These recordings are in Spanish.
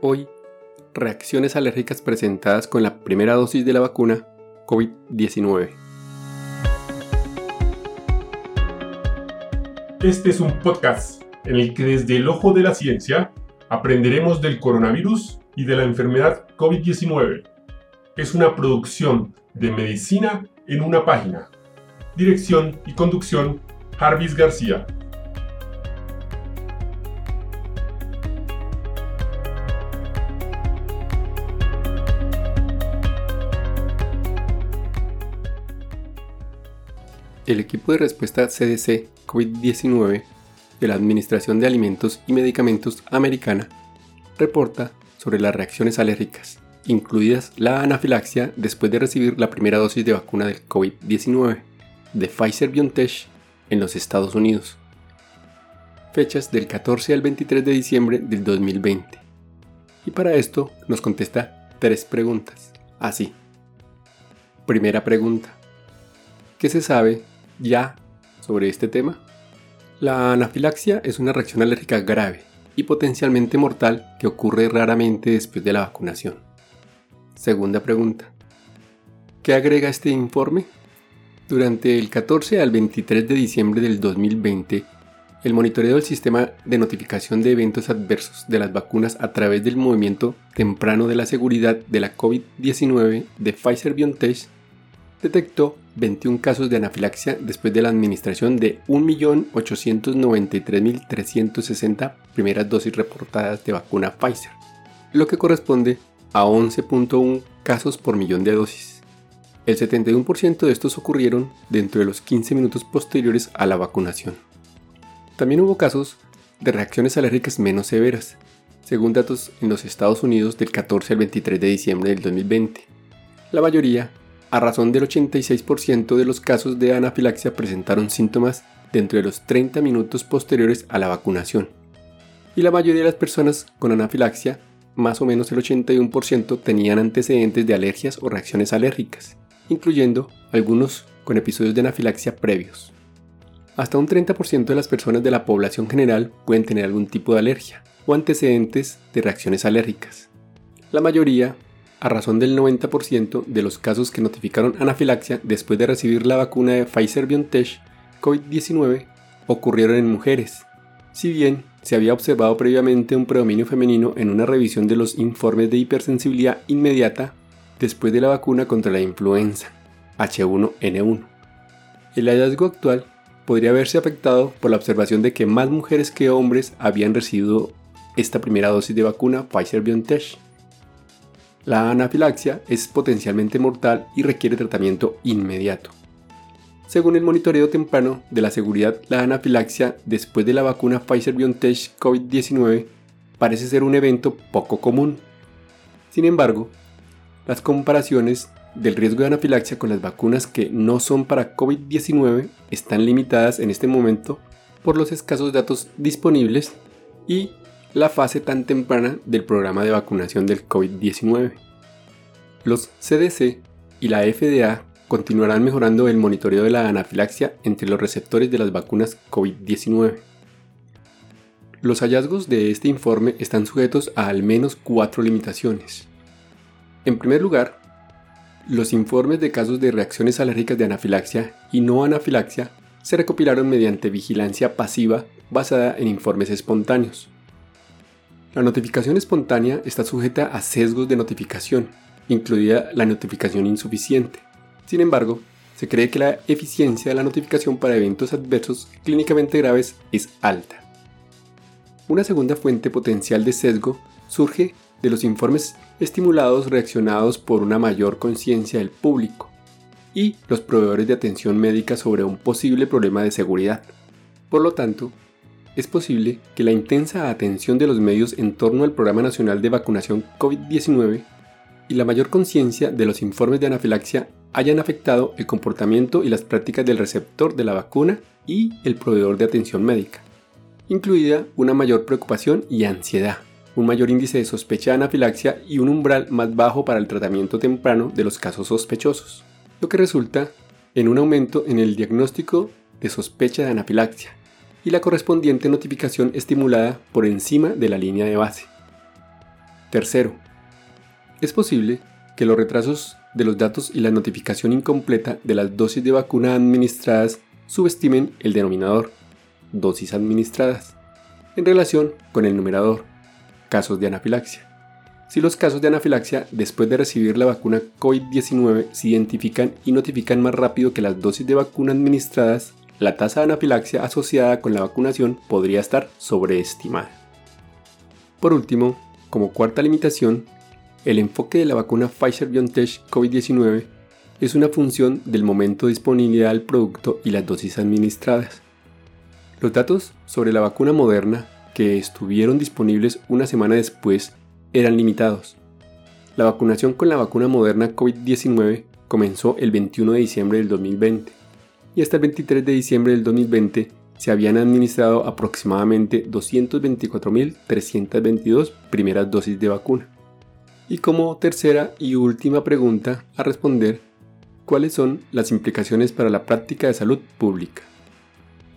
Hoy, reacciones alérgicas presentadas con la primera dosis de la vacuna COVID-19. Este es un podcast en el que desde el ojo de la ciencia aprenderemos del coronavirus y de la enfermedad COVID-19. Es una producción de medicina en una página. Dirección y conducción, Jarvis García. El equipo de respuesta CDC COVID-19 de la Administración de Alimentos y Medicamentos Americana reporta sobre las reacciones alérgicas, incluidas la anafilaxia después de recibir la primera dosis de vacuna del COVID-19 de Pfizer BioNTech en los Estados Unidos. Fechas del 14 al 23 de diciembre del 2020. Y para esto nos contesta tres preguntas. Así. Primera pregunta. ¿Qué se sabe ya sobre este tema? La anafilaxia es una reacción alérgica grave y potencialmente mortal que ocurre raramente después de la vacunación. Segunda pregunta. ¿Qué agrega este informe? Durante el 14 al 23 de diciembre del 2020, el monitoreo del sistema de notificación de eventos adversos de las vacunas a través del movimiento temprano de la seguridad de la COVID-19 de Pfizer BioNTech detectó 21 casos de anafilaxia después de la administración de 1.893.360 primeras dosis reportadas de vacuna Pfizer, lo que corresponde a 11.1 casos por millón de dosis. El 71% de estos ocurrieron dentro de los 15 minutos posteriores a la vacunación. También hubo casos de reacciones alérgicas menos severas, según datos en los Estados Unidos del 14 al 23 de diciembre del 2020. La mayoría a razón del 86% de los casos de anafilaxia presentaron síntomas dentro de los 30 minutos posteriores a la vacunación. Y la mayoría de las personas con anafilaxia, más o menos el 81%, tenían antecedentes de alergias o reacciones alérgicas, incluyendo algunos con episodios de anafilaxia previos. Hasta un 30% de las personas de la población general pueden tener algún tipo de alergia o antecedentes de reacciones alérgicas. La mayoría a razón del 90% de los casos que notificaron anafilaxia después de recibir la vacuna de Pfizer BioNTech COVID-19 ocurrieron en mujeres, si bien se había observado previamente un predominio femenino en una revisión de los informes de hipersensibilidad inmediata después de la vacuna contra la influenza H1N1. El hallazgo actual podría haberse afectado por la observación de que más mujeres que hombres habían recibido esta primera dosis de vacuna Pfizer BioNTech la anafilaxia es potencialmente mortal y requiere tratamiento inmediato. Según el monitoreo temprano de la seguridad, la anafilaxia después de la vacuna Pfizer-BioNTech COVID-19 parece ser un evento poco común. Sin embargo, las comparaciones del riesgo de anafilaxia con las vacunas que no son para COVID-19 están limitadas en este momento por los escasos datos disponibles y la fase tan temprana del programa de vacunación del COVID-19. Los CDC y la FDA continuarán mejorando el monitoreo de la anafilaxia entre los receptores de las vacunas COVID-19. Los hallazgos de este informe están sujetos a al menos cuatro limitaciones. En primer lugar, los informes de casos de reacciones alérgicas de anafilaxia y no anafilaxia se recopilaron mediante vigilancia pasiva basada en informes espontáneos. La notificación espontánea está sujeta a sesgos de notificación, incluida la notificación insuficiente. Sin embargo, se cree que la eficiencia de la notificación para eventos adversos clínicamente graves es alta. Una segunda fuente potencial de sesgo surge de los informes estimulados reaccionados por una mayor conciencia del público y los proveedores de atención médica sobre un posible problema de seguridad. Por lo tanto, es posible que la intensa atención de los medios en torno al Programa Nacional de Vacunación COVID-19 y la mayor conciencia de los informes de anafilaxia hayan afectado el comportamiento y las prácticas del receptor de la vacuna y el proveedor de atención médica, incluida una mayor preocupación y ansiedad, un mayor índice de sospecha de anafilaxia y un umbral más bajo para el tratamiento temprano de los casos sospechosos, lo que resulta en un aumento en el diagnóstico de sospecha de anafilaxia y la correspondiente notificación estimulada por encima de la línea de base. Tercero, es posible que los retrasos de los datos y la notificación incompleta de las dosis de vacuna administradas subestimen el denominador, dosis administradas, en relación con el numerador, casos de anafilaxia. Si los casos de anafilaxia después de recibir la vacuna COVID-19 se identifican y notifican más rápido que las dosis de vacuna administradas, la tasa de anafilaxia asociada con la vacunación podría estar sobreestimada. Por último, como cuarta limitación, el enfoque de la vacuna Pfizer-BioNTech COVID-19 es una función del momento de disponibilidad del producto y las dosis administradas. Los datos sobre la vacuna moderna, que estuvieron disponibles una semana después, eran limitados. La vacunación con la vacuna moderna COVID-19 comenzó el 21 de diciembre del 2020 y hasta el 23 de diciembre del 2020 se habían administrado aproximadamente 224.322 primeras dosis de vacuna. Y como tercera y última pregunta a responder, ¿cuáles son las implicaciones para la práctica de salud pública?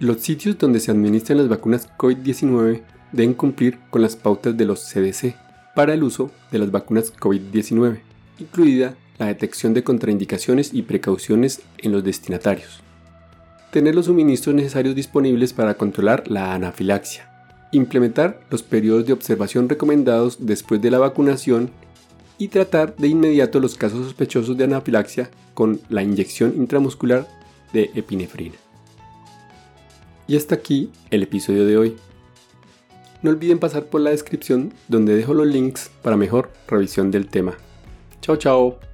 Los sitios donde se administran las vacunas COVID-19 deben cumplir con las pautas de los CDC para el uso de las vacunas COVID-19, incluida la detección de contraindicaciones y precauciones en los destinatarios. Tener los suministros necesarios disponibles para controlar la anafilaxia. Implementar los periodos de observación recomendados después de la vacunación y tratar de inmediato los casos sospechosos de anafilaxia con la inyección intramuscular de epinefrina. Y hasta aquí el episodio de hoy. No olviden pasar por la descripción donde dejo los links para mejor revisión del tema. Chao, chao.